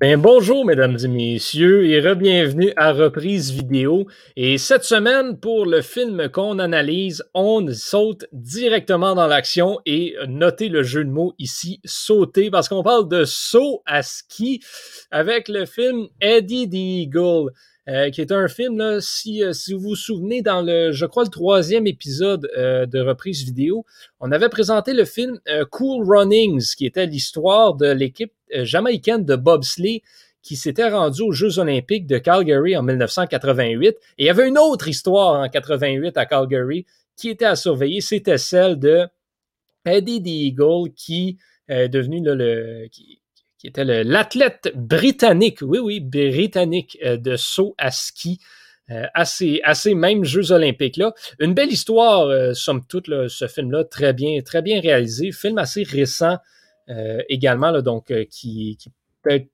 Ben bonjour mesdames et messieurs et re-bienvenue à Reprise Vidéo. Et cette semaine, pour le film qu'on analyse, on saute directement dans l'action et notez le jeu de mots ici, sauter, parce qu'on parle de saut à ski avec le film Eddie the Eagle. Euh, qui est un film, là, si, euh, si vous vous souvenez, dans le, je crois, le troisième épisode euh, de reprise vidéo, on avait présenté le film Cool Runnings, qui était l'histoire de l'équipe jamaïcaine de bobsleigh qui s'était rendue aux Jeux olympiques de Calgary en 1988. Et il y avait une autre histoire en 88 à Calgary qui était à surveiller, c'était celle de Eddie the Eagle, qui est devenu le, qui, qui était l'athlète britannique, oui, oui, britannique euh, de saut à ski. Euh, à, ces, mêmes Jeux olympiques-là. Une belle histoire, euh, somme toute, ce film-là, très bien, très bien réalisé. Film assez récent également, là, donc qui, qui être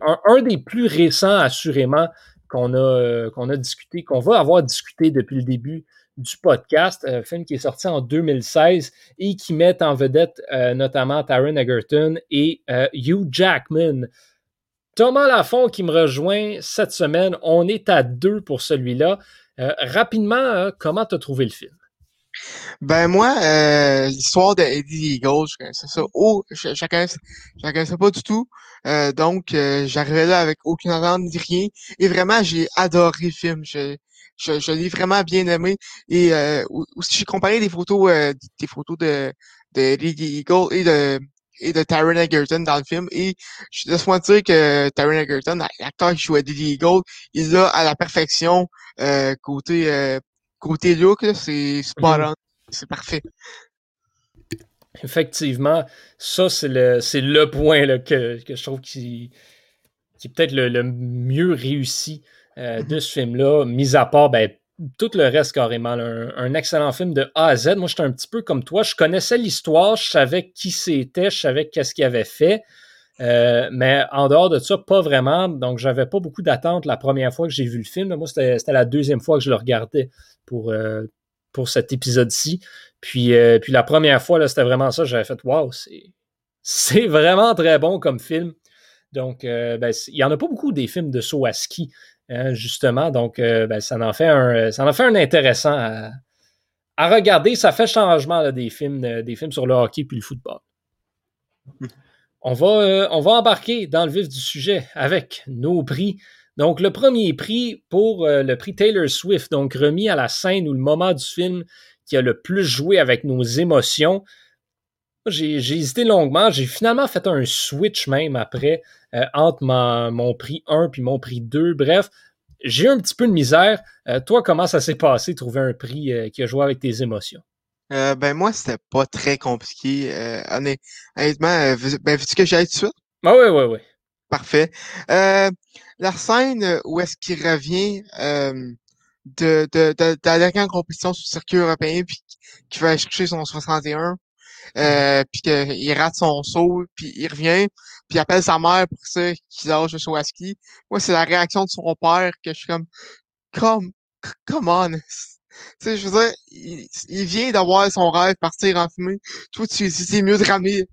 un, un, des plus récents, assurément, qu'on a, qu'on a discuté, qu'on va avoir discuté depuis le début du podcast, un film qui est sorti en 2016 et qui met en vedette euh, notamment Taron Egerton et euh, Hugh Jackman. Thomas Lafont qui me rejoint cette semaine. On est à deux pour celui-là. Euh, rapidement, comment tu as trouvé le film? Ben moi, l'histoire d'Eddie Eagle, je connaissais ça. Oh, je, je, connaissais, pas du tout. donc, j'arrivais là avec aucune attente ni rien. Et vraiment, j'ai adoré le film. Je, je, je l'ai vraiment bien aimé. Et euh, aussi, j'ai comparé des photos, euh, des photos de, de Lady Eagle et de et de Taron Egerton dans le film. Et je laisse-moi dire que Taron Egerton, l'acteur qui jouait Lady Eagle, il a à la perfection euh, côté euh, côté look, c'est spot mm-hmm. C'est parfait. Effectivement, ça, c'est le, c'est le point là, que, que je trouve qui, qui est peut-être le, le mieux réussi euh, de ce film-là, mis à part ben, tout le reste carrément. un, excellent film de A à Z. Moi, j'étais un petit peu comme toi. Je connaissais l'histoire, je savais qui c'était, je savais qu'est-ce qu'il avait fait. Euh, mais en dehors de ça, pas vraiment. Donc, j'avais pas beaucoup d'attentes la première fois que j'ai vu le film. Moi, c'était la deuxième fois que je le regardais pour, euh, pour cet épisode-ci. Puis, puis la première fois, c'était vraiment ça. J'avais fait Waouh, c'est vraiment très bon comme film. Donc, ben, il n'y en a pas beaucoup des films de saut à ski. Hein, justement. Donc, euh, ben, ça, en fait un, fait un intéressant à, regarder. Ça fait changement des, films, euh, des films sur le hockey puis le football. On va, euh, on va embarquer dans le vif du sujet avec nos prix. Donc, le premier prix pour le prix Taylor Swift, donc remis à la scène ou le moment du film qui a le plus joué avec nos émotions. J'ai hésité longuement. J'ai finalement fait un switch même après euh, entre mon prix 1 puis mon prix 2. Bref, j'ai eu un petit peu de misère. Euh, toi, comment ça s'est passé, trouver un prix euh, qui a joué avec tes émotions? ben moi, c'était pas très compliqué. honnêtement, ben, veux-tu que j'aille tout de suite? Ah oui, oui, oui. Parfait. la scène où est-ce qu'il revient de, de, de, la dernière compétition sur le circuit européen puis qui va chercher son 61, euh, puis qu'il rate son saut, puis il revient, puis il appelle sa mère pour ça qu'il lâche le saut à ski. Moi, c'est la réaction de son père que je suis comme, come, come on. Tu sais, je veux dire, il, vient d'avoir son rêve partir en fumée. Toi, tu c'est mieux de ramener,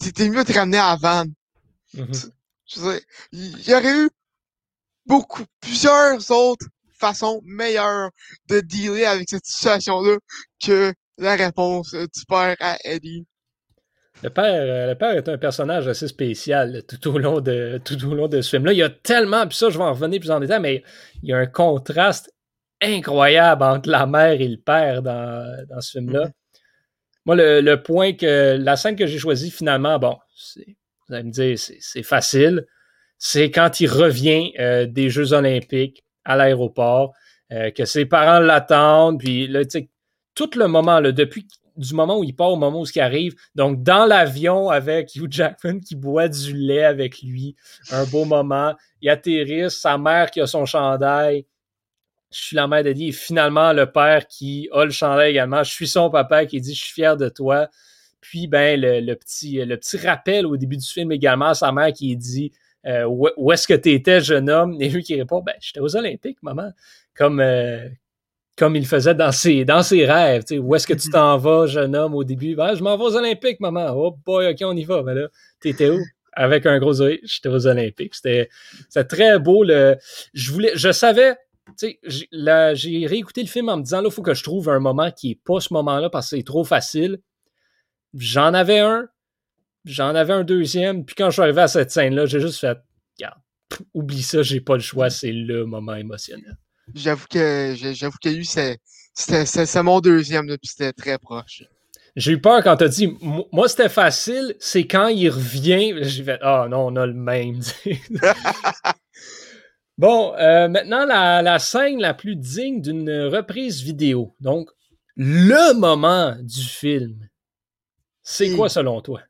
c'était mieux de ramener à Van. Mm-hmm. Je veux dire, il y aurait eu beaucoup, plusieurs autres façons meilleures de dealer avec cette situation-là que la réponse du père à Eddie. Le père, euh, le père est un personnage assez spécial tout au long de, tout au long de ce film-là. Il y a tellement, puis ça, je vais en revenir plus en détail, mais il y a un contraste incroyable entre la mère et le père dans, dans ce film-là. Moi, le, point que la scène que j'ai choisie finalement, bon, vous allez me dire, c'est facile. C'est quand il revient euh, des Jeux Olympiques à l'aéroport, euh, que ses parents l'attendent, puis là, tu sais, tout le moment, là, depuis du moment où il part au moment où ce qui arrive. Donc, dans l'avion avec Hugh Jackman qui boit du lait avec lui, un beau moment. Il atterrisse, sa mère qui a son chandail. Je suis la mère d'Eddie et finalement le père qui a le chandail également. Je suis son papa qui dit Je suis fier de toi. Puis, ben, le, petit, le petit rappel au début du film également, sa mère qui dit euh, où, est-ce que tu étais, jeune homme? Et lui qui répond Ben, j'étais aux Olympiques, maman. Comme, euh, comme il faisait dans ses, dans ses rêves. où est-ce que tu mm-hmm. t'en vas, jeune homme, au début? Ben, je m'en vais aux Olympiques, maman. Oh boy, ok, on y va. Ben là, t'étais où? avec un gros oeil, j'étais aux Olympiques. C'était très beau. Le, je, voulais, je savais, j'ai réécouté le film en me disant, là, il faut que je trouve un moment qui n'est pas ce moment-là parce que c'est trop facile. J'en avais un, j'en avais un deuxième, puis quand je suis arrivé à cette scène-là, j'ai juste fait, regarde, oublie ça, j'ai pas le choix, c'est le moment émotionnel. J'avoue que j'avoue que lui, c'est mon deuxième, puis c'était très proche. J'ai eu peur quand t'as dit, moi c'était facile, c'est quand il revient. J'ai fait, ah oh, non, on a le même. bon, euh, maintenant la, la, scène la plus digne d'une reprise vidéo. Donc, le moment du film. C'est quoi selon toi?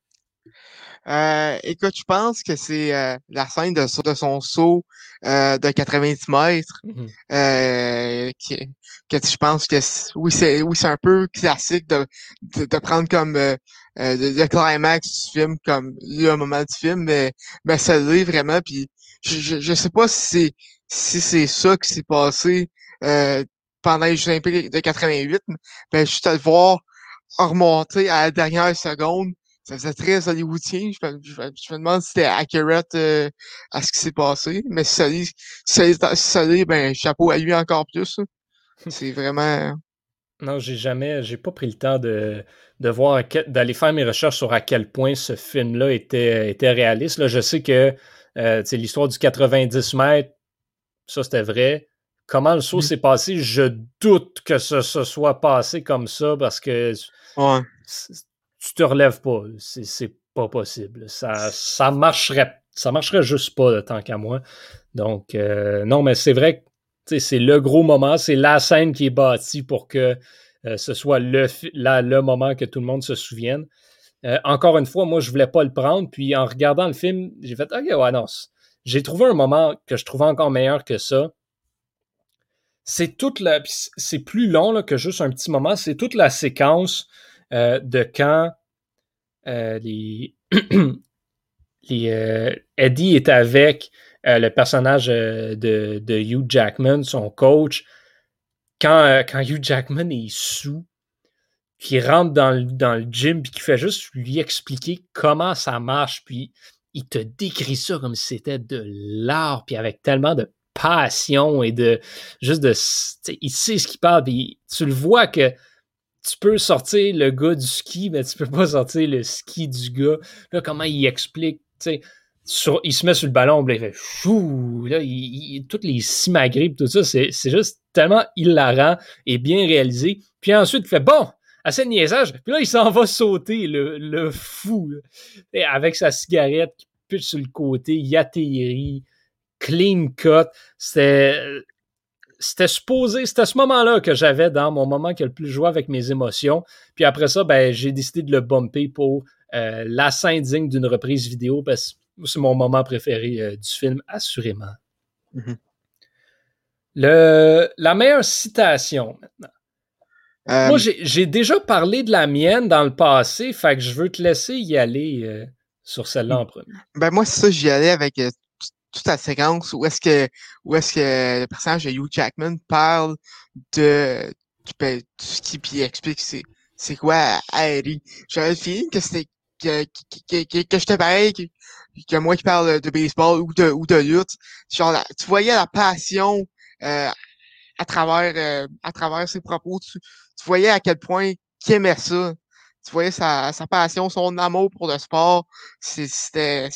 Euh, écoute, je pense que c'est euh, la scène de, de son saut euh, de 90 mètres. Mmh euh, qui, que je pense que oui, c'est oui, c'est un peu classique de, de, prendre comme euh, le, climax du film comme le moment du film, mais, mais ça l'est vraiment. Puis je, je, je, sais pas si c'est si c'est ça qui s'est passé pendant les Jeux Olympiques de 88, mais juste à le voir remonter à la dernière seconde ça faisait très hollywoodien. Je, je, je me demande si c'était accurate euh, à ce qui s'est passé. Mais si ça l'est, si ça l'est, ben, chapeau à lui encore plus. C'est vraiment. Non, j'ai jamais, j'ai pas pris le temps de, de voir, d'aller faire mes recherches sur à quel point ce film-là était, était réaliste. Là, je sais que euh, l'histoire du 90 mètres, ça c'était vrai. Comment le saut s'est passé, je doute que ce se soit passé comme ça parce que ouais tu te relèves pas. C'est pas possible. Ça, ça marcherait. Ça marcherait juste pas, tant qu'à moi. Donc, euh, non, mais c'est vrai que c'est le gros moment, c'est la scène qui est bâtie pour que euh, ce soit le, le moment que tout le monde se souvienne. Euh, encore une fois, moi, je voulais pas le prendre. Puis en regardant le film, j'ai fait OK, ouais, non. J'ai trouvé un moment que je trouvais encore meilleur que ça. C'est toute la. C'est plus long là, que juste un petit moment. C'est toute la séquence euh, de quand euh, les, euh, Eddie est avec le personnage de, Hugh Jackman, son coach, quand, Hugh Jackman est sous, qui rentre dans le, dans le gym puis qui fait juste lui expliquer comment ça marche, puis il te décrit ça comme si c'était de l'art, puis avec tellement de passion et de juste de il sait ce qu'il parle, puis tu le vois que tu peux sortir le gars du ski, mais tu peux pas sortir le ski du gars. Là, comment il explique, tu sais, il se met sur le ballon, il fait chou, là, il, toutes les simagrées, tout ça, c'est, juste tellement hilarant et bien réalisé. Puis ensuite, il fait bon, assez de niaisage. Puis là, il s'en va sauter, le, le fou, avec sa cigarette qui pitch sur le côté, il atterrit, clean cut. C'était c'était supposé, c'était ce moment-là que j'avais dans mon moment qui a le plus joué avec mes émotions. Puis après ça, ben, j'ai décidé de le bumper pour euh, la scène digne d'une reprise vidéo parce que c'est mon moment préféré euh, du film, assurément. Le, la meilleure citation maintenant. Euh, Moi, j'ai déjà parlé de la mienne dans le passé, fait que je veux te laisser y aller sur celle-là en premier. Ben moi, c'est ça, j'y allais avec toute la séquence où est-ce que où est-ce que le personnage de Hugh Jackman parle de ben, tout ce qui puis explique c'est c'est quoi Harry. J'avais le feeling que c'était que, que, que, que j'étais pareil que, que, moi qui parle de baseball ou de ou de lutte. Genre tu voyais la passion euh, à travers euh, à travers ses propos. Tu, tu voyais à quel point qu'il aimait ça tu voyais sa, sa passion, son amour pour le sport, c'était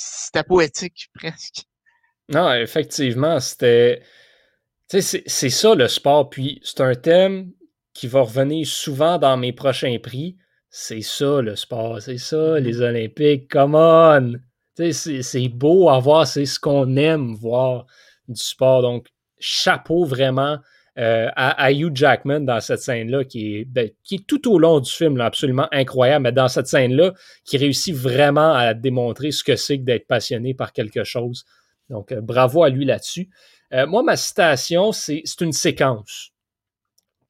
poétique presque. Non, effectivement, c'était. C'est ça le sport. Puis c'est un thème qui va revenir souvent dans mes prochains prix. C'est ça le sport, c'est ça mm-hmm. les Olympiques. Come on! C'est beau à voir, c'est ce qu'on aime voir du sport. Donc, chapeau vraiment euh, à, Hugh Jackman dans cette scène-là, qui est, ben, qui est tout au long du film absolument incroyable, mais dans cette scène-là, qui réussit vraiment à démontrer ce que c'est que d'être passionné par quelque chose. Donc, euh, bravo à lui là-dessus. Euh, moi, ma citation, c'est une séquence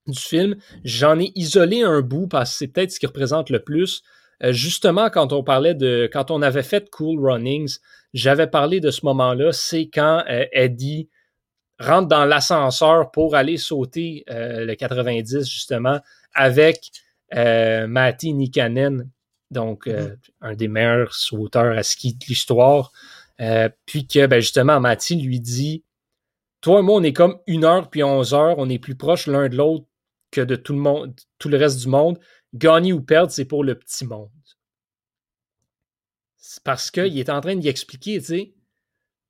du film. J'en ai isolé un bout parce que c'est peut-être ce qui représente le plus. Euh, justement, quand on parlait de. Quand on avait fait Cool Runnings, j'avais parlé de ce moment-là. C'est quand Eddie rentre dans l'ascenseur pour aller sauter le 90, justement, avec Matty Nikanen donc euh, un des meilleurs sauteurs à ski de l'histoire. Euh, puis que ben, justement, Mathieu lui dit Toi et moi, on est comme une heure puis onze heures, on est plus proches l'un de l'autre que de tout le monde, tout le reste du monde. Gagner ou perdre, c'est pour le petit monde. C'est parce qu'il est en train d'y expliquer, tu sais.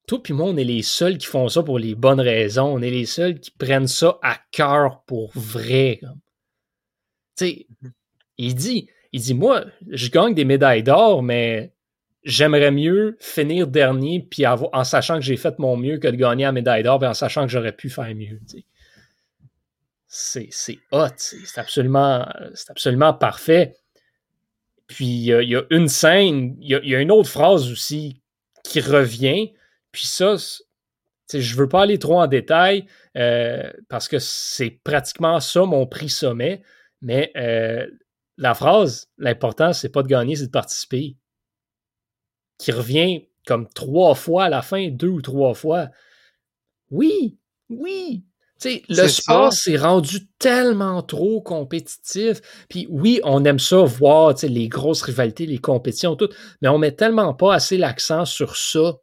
Toi puis moi, on est les seuls qui font ça pour les bonnes raisons. On est les seuls qui prennent ça à cœur pour vrai. Tu sais, mhm. il dit, il dit, moi, je gagne des médailles d'or, mais j'aimerais mieux finir dernier puis en sachant que j'ai fait mon mieux que de gagner la médaille d'or, en sachant que j'aurais pu faire mieux. C'est, hot, c'est absolument, c'est absolument parfait. Puis il y, a une scène, il y, a une autre phrase aussi qui revient. Puis ça, je ne veux pas aller trop en détail euh, parce que c'est pratiquement ça mon prix sommet. Mais euh, la phrase, l'important, c'est pas de gagner, c'est de participer. Qui revient comme trois fois à la fin, deux ou trois fois. Oui, oui. le sport s'est rendu tellement trop compétitif. Puis oui, on aime ça voir les grosses rivalités, les compétitions, tout, mais on met tellement pas assez l'accent sur ça.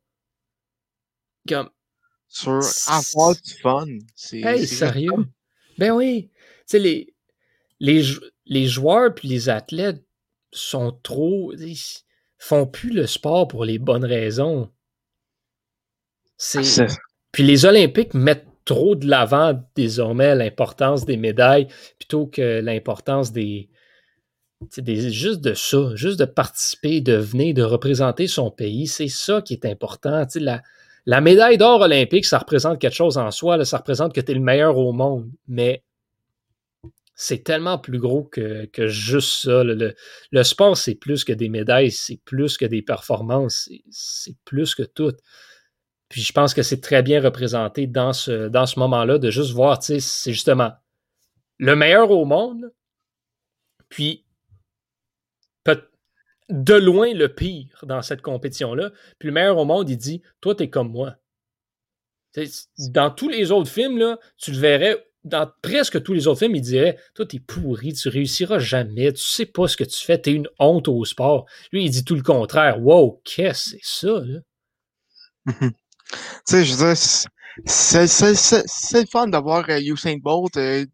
Comme, sur avoir du fun. Hey, sérieux? Ben oui. Les, les, les joueurs puis les athlètes sont trop. Ils font plus le sport pour les bonnes raisons. C'est. Puis les Olympiques mettent trop de l'avant désormais l'importance des médailles plutôt que l'importance des, des, juste de ça, juste de participer, de venir, de représenter son pays. C'est ça qui est important. La, la médaille d'or olympique, ça représente quelque chose en soi. ça représente que tu es le meilleur au monde. Mais c'est tellement plus gros que, juste ça. Le, sport, c'est plus que des médailles, c'est plus que des performances, c'est plus que tout. Puis je pense que c'est très bien représenté dans ce, dans ce moment-là de juste voir, tu sais, c'est justement le meilleur au monde, puis de loin le pire dans cette compétition-là. Puis le meilleur au monde, il dit Toi, t'es comme moi. Dans tous les autres films, là, tu le verrais dans presque tous les autres films, il dirait Toi, t'es pourri, tu réussiras jamais, tu sais pas ce que tu fais, t'es une honte au sport. Lui, il dit tout le contraire. Wow, qu'est-ce que c'est ça, là? tu sais, je veux dire, c'est le fun d'avoir euh, Usain Bolt euh,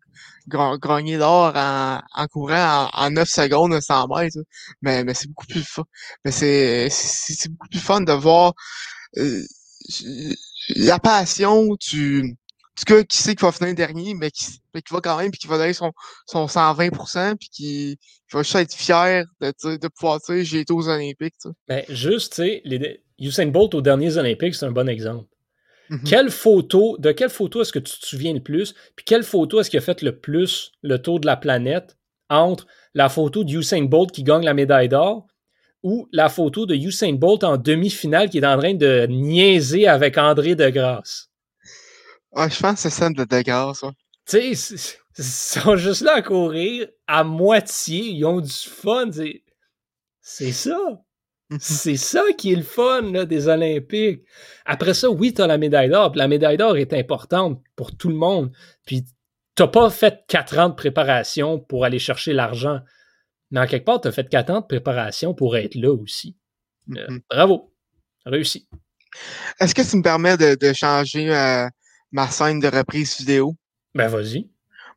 gagner l'or en, courant en, en 9 secondes 100 mètres. Mais, mais c'est beaucoup plus fun. Mais c'est beaucoup plus fun de voir euh, la passion du du gars qui sait qu'il va finir dernier, mais qui, mais qui va quand même, puis qui va donner son, son 120%, puis qui, qui va juste être fier de, de pouvoir dire j'ai été aux Olympiques. Ben, juste, tu sais, Usain Bolt aux derniers Olympiques, c'est un bon exemple. Mm-hmm. Quelle photo, de quelle photo est-ce que tu te souviens le plus, puis quelle photo est-ce qui a fait le plus le tour de la planète entre la photo de Usain Bolt qui gagne la médaille d'or ou la photo de Usain Bolt en demi-finale qui est en train de niaiser avec André Degrasse? Ah, je pense que c'est celle de Degrasse, Tu sais, ils sont juste là à courir à moitié, ils ont du fun. C'est ça. C'est ça qui est le fun des Olympiques. Après ça, oui, tu as la médaille d'or. La médaille d'or est importante pour tout le monde. Puis tu pas fait quatre ans de préparation pour aller chercher l'argent. Mais en quelque part, tu as fait quatre ans de préparation pour être là aussi. Euh, mm-hmm. bravo. Réussi. Est-ce que tu me permets de, changer euh, ma scène de reprise vidéo? Ben, vas-y.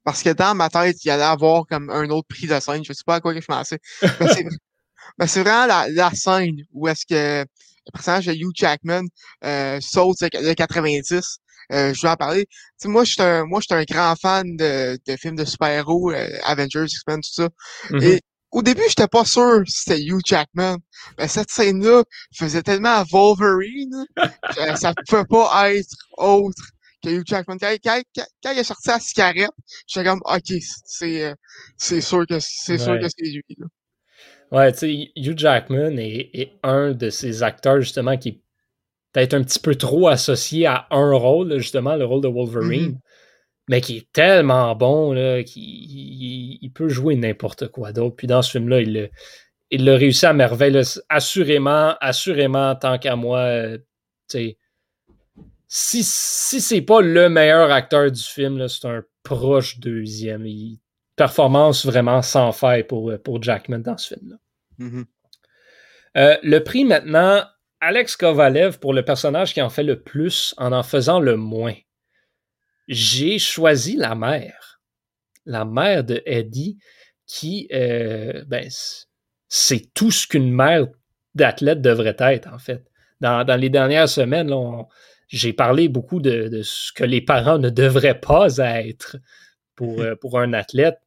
Parce que dans ma tête, il y allait avoir comme un autre prix de scène. Je ne sais pas à quoi je pensais. Ben, c'est vraiment la, la, scène où est-ce que le personnage de Hugh Jackman euh, saute de 90. Euh, je vais en parler. moi, je suis un, moi, je un grand fan de, de films de super-héros, euh, Avengers, X-Men, tout ça. Mm-hmm. Et au début, j'étais pas sûr si c'était Hugh Jackman. Mais cette scène-là faisait tellement Wolverine que ça pouvait pas être autre que Hugh Jackman. Quand, quand, quand, il a sorti la cigarette, j'étais comme, OK, c'est, euh, c'est sûr que c'est sûr que c'est lui. Là. Ouais, tu sais, Hugh Jackman est, un de ces acteurs, justement, qui est peut-être un petit peu trop associé à un rôle, justement, le rôle de Wolverine, mm-hmm. mais qui est tellement bon, là, qu'il il, peut jouer n'importe quoi d'autre. Puis dans ce film-là, il, il l'a réussi à merveille. assurément, assurément, tant qu'à moi, euh, tu sais, si, si c'est pas le meilleur acteur du film, c'est un proche deuxième. performance vraiment sans faille pour, pour Jackman dans ce film-là. Mm-hmm. Euh, le prix maintenant, Alex Kovalev pour le personnage qui en fait le plus en en faisant le moins. J'ai choisi la mère. La mère de Eddie qui, euh, ben, c'est tout ce qu'une mère d'athlète devrait être, en fait. Dans, les dernières semaines, j'ai parlé beaucoup de, ce que les parents ne devraient pas être pour, euh, pour un athlète.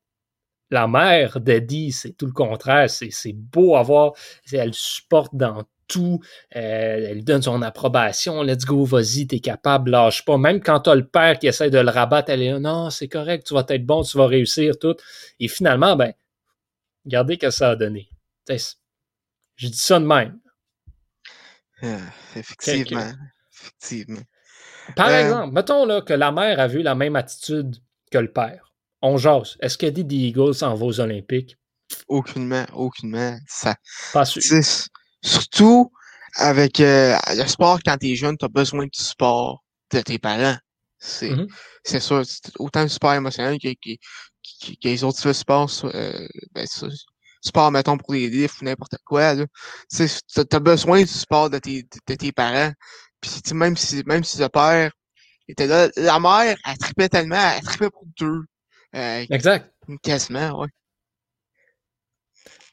La mère d'Eddie, c'est tout le contraire. C'est beau à voir. Elle supporte dans tout. Euh, elle donne son approbation. Let's go, vas-y, t'es capable, lâche pas. Même quand t'as le père qui essaie de le rabattre, elle est là, non, c'est correct, tu vas être bon, tu vas réussir, tout. Et finalement, ben, regardez ce que ça a donné. Je dis ça de même. Ah, effectivement. Effectivement. Par euh, exemple, mettons là, que la mère a vu la même attitude que le père. On jase. Est-ce qu'elle dit des Eagles s'en va aux Olympiques? Aucunement, aucunement. Ça, Pas sûr. Surtout avec euh, le sport, quand t'es jeune, t'as besoin du sport de tes parents. C'est mm ça. Autant du sport émotionnel que, que, que, que les autres sports, euh, ben, sport, mettons, pour les livres ou n'importe quoi. Tu as besoin du sport de tes, de, tes parents. Puis même si même si le père était là, la mère, elle tripait tellement, elle tripait pour deux. Euh, exact. Quasiment, ouais.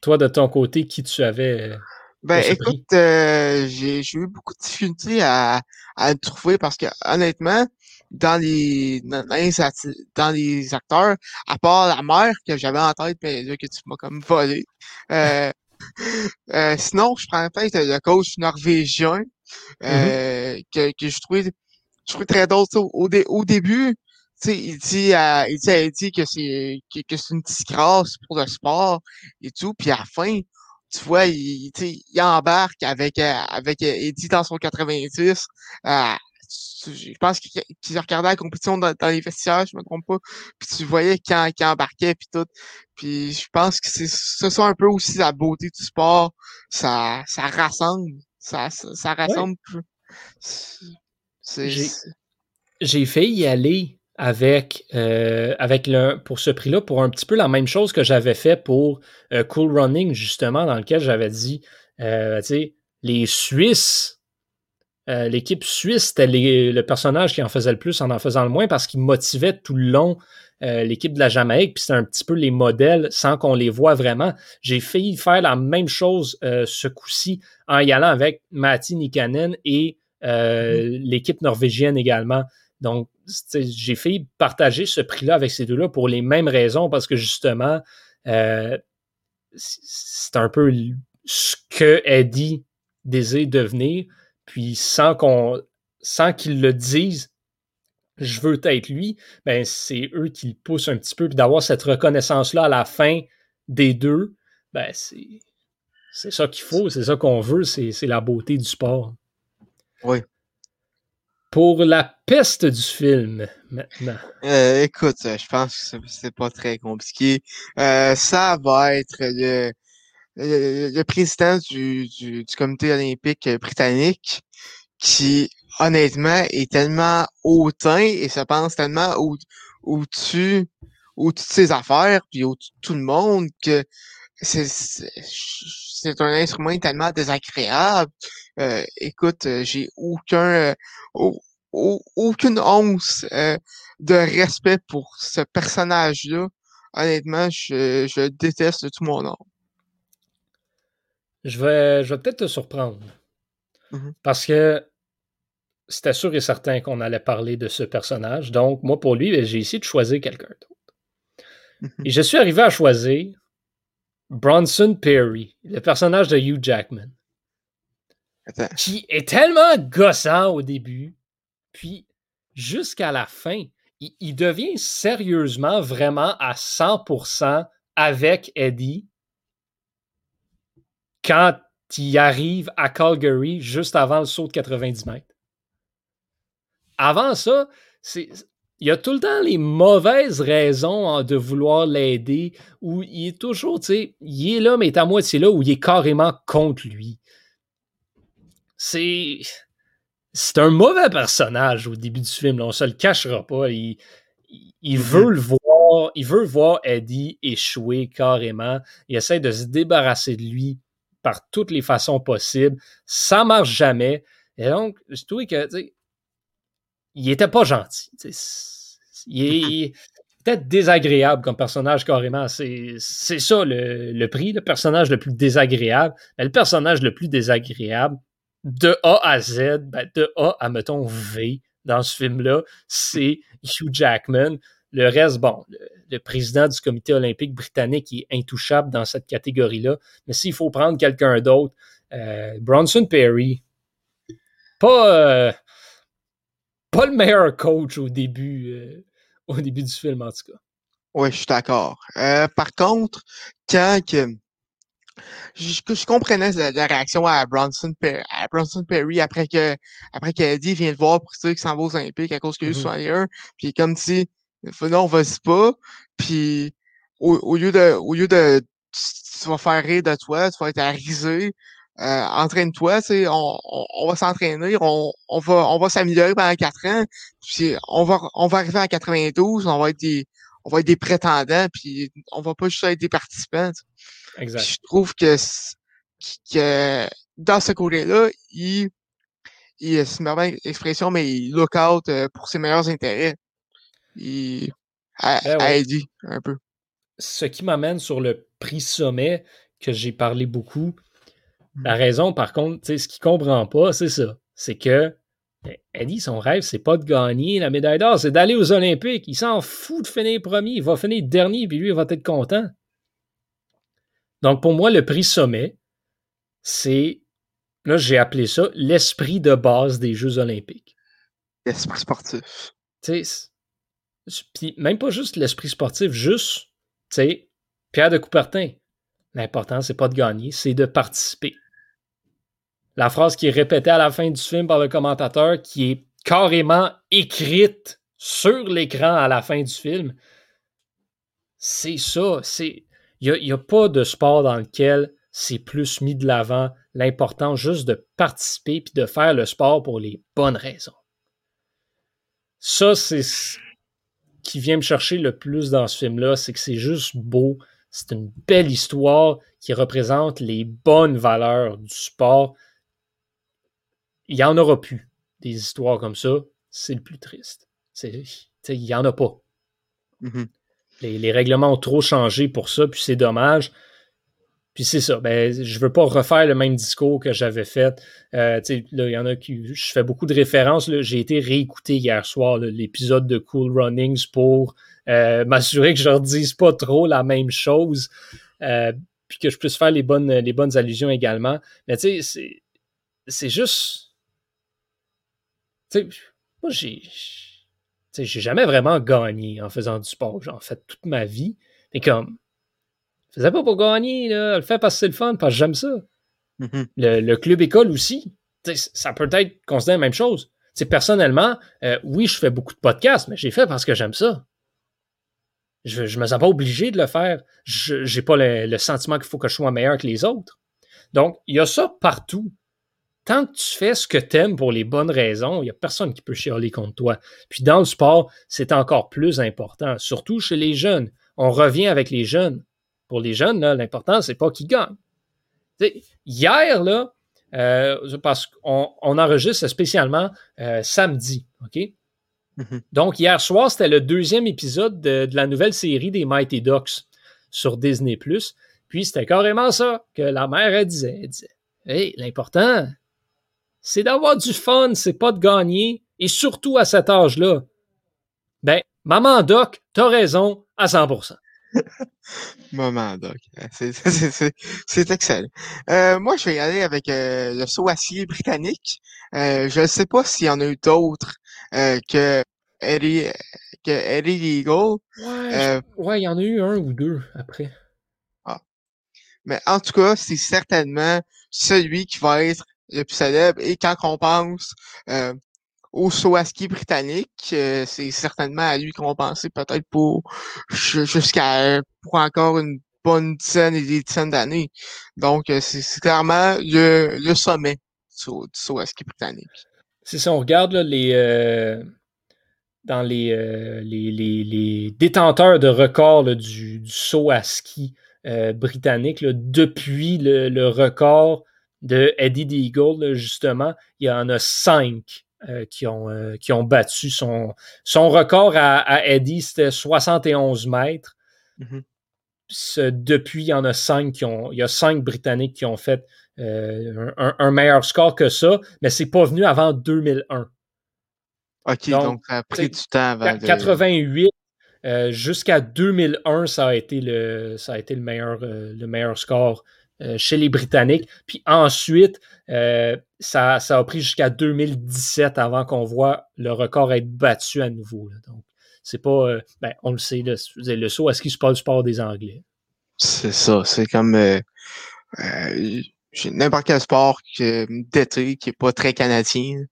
Toi, de ton côté, qui tu avais euh, ben écoute, euh, j'ai eu beaucoup de difficultés à, à le trouver parce que honnêtement, dans les dans les, dans les acteurs, à part la mère que j'avais en tête, mais là que tu m'as comme volé. Euh, euh, sinon, je prends peut-être le coach norvégien mm-hmm. euh, que, que je trouvais je trouvais très drôle. Au, au début, il dit à il dit, dit que c'est que, c'est une disgrâce pour le sport et tout, puis à la fin, tu vois, il, il embarque avec, euh, avec Eddie dans son 90. Euh, je pense qu'il regardait la compétition dans, les vestiaires, je me trompe pas. Puis tu voyais quand il embarquait puis tout. Puis je pense que c'est ce sont un peu aussi la beauté du sport. Ça, ça rassemble. Ça, ça, rassemble. J'ai fait y aller avec, euh, avec le, pour ce prix-là, pour un petit peu la même chose que j'avais fait pour euh, Cool Running, justement, dans lequel j'avais dit, euh, tu sais, les Suisses, l'équipe suisse, c'était le personnage qui en faisait le plus en en faisant le moins parce qu'il motivait tout le long l'équipe de la Jamaïque, puis c'était un petit peu les modèles sans qu'on les voit vraiment. J'ai failli faire la même chose ce coup-ci en y allant avec Matti Nikanen et mm-hmm. l'équipe norvégienne également. Donc, j'ai fait partager ce prix-là avec ces deux-là pour les mêmes raisons, parce que justement, euh, c'est un peu ce que Eddie désire devenir, puis sans qu'on sans qu'ils le disent, je veux être lui, ben c'est eux qui le poussent un petit peu, puis d'avoir cette reconnaissance-là à la fin des deux, ben c'est c'est ça qu'il faut, c'est ça qu'on veut, c'est la beauté du sport. Oui. Pour la peste du film, maintenant. Euh, écoute, je pense que c'est pas très compliqué. Euh, ça va être le, le, président du, du, comité olympique britannique qui, honnêtement, est tellement hautain et se pense tellement au, au-dessus au de ses affaires, puis au-dessus de tout le monde, que c'est, c'est un instrument tellement désagréable. Euh, écoute, j'ai aucun, aucune once euh, de respect pour ce personnage-là. Honnêtement, je, je déteste tout mon nom. Je vais, je vais peut-être te surprendre. Mm-hmm. Parce que c'était sûr et certain qu'on allait parler de ce personnage. Donc, moi, pour lui, ben, j'ai essayé de choisir quelqu'un d'autre. Mm-hmm. Et je suis arrivé à choisir Bronson Perry, le personnage de Hugh Jackman. Qui est tellement gossant au début, puis, jusqu'à la fin, il, devient sérieusement vraiment à 100% avec Eddie quand il arrive à Calgary juste avant le saut de 90 mètres. Avant ça, c'est, il y a tout le temps les mauvaises raisons hein, de vouloir l'aider, où il est toujours, tu sais, il est là, mais il est à moitié là, où il est carrément contre lui. C'est c'est un mauvais personnage au début du film, là, on se le cachera pas. Il, il, mm-hmm. veut le voir, il veut voir Eddie échouer carrément. Il essaie de se débarrasser de lui par toutes les façons possibles. Ça marche jamais. Et donc, je trouvais que, il était pas gentil. Il est, peut-être désagréable comme personnage carrément. C'est ça le, prix, le personnage le plus désagréable. Mais le personnage le plus désagréable, de A à Z, ben, de A à, mettons, V dans ce film-là, c'est Hugh Jackman. Le reste, bon, le, président du comité olympique britannique est intouchable dans cette catégorie-là. Mais s'il faut prendre quelqu'un d'autre, euh, Bronson Perry, pas, euh, pas le meilleur coach au début, euh, au début du film, en tout cas. Oui, je suis d'accord. par contre, quand je, je, comprenais la, réaction à Bronson, à Bronson Perry après que après qu'Eddie vient de voir pour ça qu'il s'en va aux Olympiques à cause qu'il a eu mm Puis comme si non, vas-y pas. Puis au, lieu de au lieu de tu, vas faire rire de toi, tu vas être arisé. Euh, entraîne-toi, tu on, on, va s'entraîner, on, on va on va s'améliorer pendant quatre ans, puis on va on va arriver à 92, on va être des on va être des prétendants, puis on va pas juste être des participants. Exact. je trouve que, que dans ce côté-là, il, il c'est une expression, mais il look out euh, pour ses meilleurs intérêts. Il a, ben un peu. Ce qui m'amène sur le prix sommet que j'ai parlé beaucoup. La mmh. raison, par contre, ce qu'il comprend pas, c'est ça. C'est que ben, Eddie, son rêve, c'est pas de gagner la médaille d'or, c'est d'aller aux Olympiques. Il s'en fout de finir premier. Il va finir dernier, puis lui, il va être content. Donc, pour moi, le prix sommet, c'est, là, j'ai appelé ça l'esprit de base des Jeux olympiques. L'esprit sportif. Tu sais, puis même pas juste l'esprit sportif, juste, tu sais, Pierre de Coubertin. L'important, c'est pas de gagner, c'est de participer. La phrase qui est répétée à la fin du film par le commentateur, qui est carrément écrite sur l'écran à la fin du film, c'est ça. Il n'y a, pas de sport dans lequel c'est plus mis de l'avant l'important juste de participer puis de faire le sport pour les bonnes raisons. Ça, c'est ce qui vient me chercher le plus dans ce film-là, c'est que c'est juste beau. C'est une belle histoire qui représente les bonnes valeurs du sport. Il n'y en aura plus des histoires comme ça. C'est le plus triste. Il n'y en a pas. Mm-hmm. Les, règlements ont trop changé pour ça, puis c'est dommage. Puis c'est ça, ben, je veux pas refaire le même discours que j'avais fait. Euh, là, il y en a qui. Je fais beaucoup de références. J'ai été réécouter hier soir l'épisode de Cool Runnings pour euh, m'assurer que je ne redise pas trop la même chose. Euh, puis que je puisse faire les bonnes, les bonnes allusions également. Mais tu sais, c'est juste. Tu sais, moi, j'ai j'ai jamais vraiment gagné en faisant du sport. J'en fais toute ma vie. Mais comme, je faisais pas pour gagner, là. le fait parce que c'est le fun, parce que j'aime ça. Mm-hmm. le, club école aussi, ça peut être considéré la même chose. T'sais, personnellement, euh, oui, je fais beaucoup de podcasts, mais j'ai fait parce que j'aime ça. Je, je me sens pas obligé de le faire. Je n'ai pas le sentiment qu'il faut que je sois meilleur que les autres. Donc, il y a ça partout tant que tu fais ce que tu aimes pour les bonnes raisons, il n'y a personne qui peut chialer contre toi. Puis dans le sport, c'est encore plus important, surtout chez les jeunes. On revient avec les jeunes. Pour les jeunes, l'important, c'est pas qu'ils gagnent. hier, là, euh, parce qu'on on enregistre spécialement euh, samedi, OK? Mm-hmm. Donc, hier soir, c'était le deuxième épisode de, la nouvelle série des Mighty Ducks sur Disney+. Puis, c'était carrément ça que la mère, elle disait. Elle disait, hey, l'important, c'est d'avoir du fun, c'est pas de gagner, et surtout à cet âge-là. Ben, Maman Doc, t'as raison à 100%. Maman Doc, c'est excellent. Euh, moi, je vais y aller avec euh, le saut acier britannique. Euh, je ne sais pas s'il y en a eu d'autres que Eddie, que Eddie Eagle. Ouais, il y en a eu un ou deux après. Ah. Mais en tout cas, c'est certainement celui qui va être le plus célèbre. Et quand on pense euh, au saut à ski britannique, euh, c'est certainement à lui qu'on pensait peut-être pour jusqu'à pour encore une bonne dizaine et des dizaines d'années. Donc, euh, c'est clairement le, le sommet du saut, à ski britannique. C'est ça, on regarde là, les dans les, les, les, détenteurs de records du, du, saut à ski britanniques depuis le, record de Eddie Deagle, justement. Il y en a cinq qui, ont, qui ont battu son, son record à, Eddie, c'était 71 mètres. Mm-hmm. depuis, il y en a cinq qui ont. Il y a cinq Britanniques qui ont fait un, meilleur score que ça, mais c'est pas venu avant 2001. OK, donc, ça a pris du temps avant. 88 euh, jusqu'à 2001, ça a été le, ça a été le, meilleur, euh, le meilleur score euh, chez les Britanniques. Puis ensuite, ça, ça, a pris jusqu'à 2017 avant qu'on voit le record être battu à nouveau. Donc, c'est pas. Ben, on le sait, le saut, est-ce qu'il se passe du sport des Anglais? C'est ça. C'est comme n'importe quel sport d'été qui n'est pas très canadien.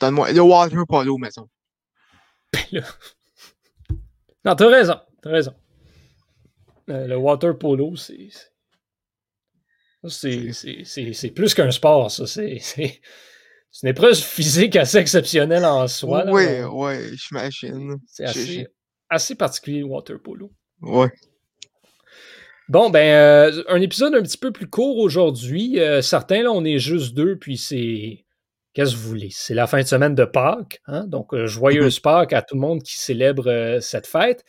Donne-moi le water polo, maison. Ben non, t'as raison. T'as raison. Le water polo, c'est. C'est plus qu'un sport, ça. C'est une épreuve physique assez exceptionnelle en soi. Oui, oui, j'imagine. C'est assez, assez particulier, le water polo. Oui. Bon, ben, euh, un épisode un petit peu plus court aujourd'hui. Euh, certains, là, on est juste deux, puis c'est Qu'est-ce que vous voulez? C'est la fin de semaine de Pâques. Hein? Donc, euh, joyeuse Pâques à tout le monde qui célèbre cette fête.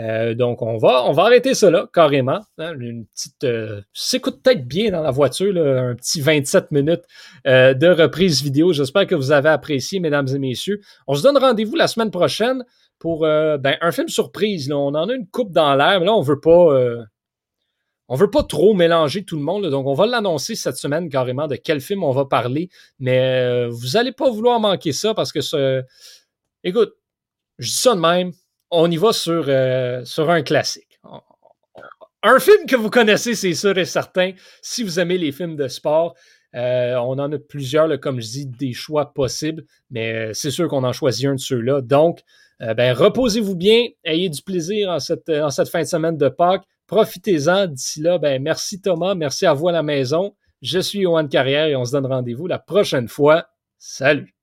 Euh, donc, on va, arrêter cela carrément. Hein? Une petite. s'écoute peut-être bien dans la voiture, un petit 27 minutes de reprise vidéo. J'espère que vous avez apprécié, mesdames et messieurs. On se donne rendez-vous la semaine prochaine pour ben, un film surprise. On en a une coupe dans l'air, mais là, on veut pas on veut pas trop mélanger tout le monde, donc on va l'annoncer cette semaine carrément de quel film on va parler, mais euh, vous allez pas vouloir manquer ça parce que ce... Écoute, je dis ça de même, on y va sur, euh, sur un classique. Un film que vous connaissez, c'est sûr et certain, si vous aimez les films de sport. Euh, on en a plusieurs, comme je dis, des choix possibles, mais c'est sûr qu'on en choisit un de ceux-là. Donc, ben, reposez-vous bien, ayez du plaisir en cette, en cette fin de semaine de Pâques. Profitez-en. D'ici là, ben, merci Thomas, merci à vous à la maison. Je suis Johan Carrière et on se donne rendez-vous la prochaine fois. Salut!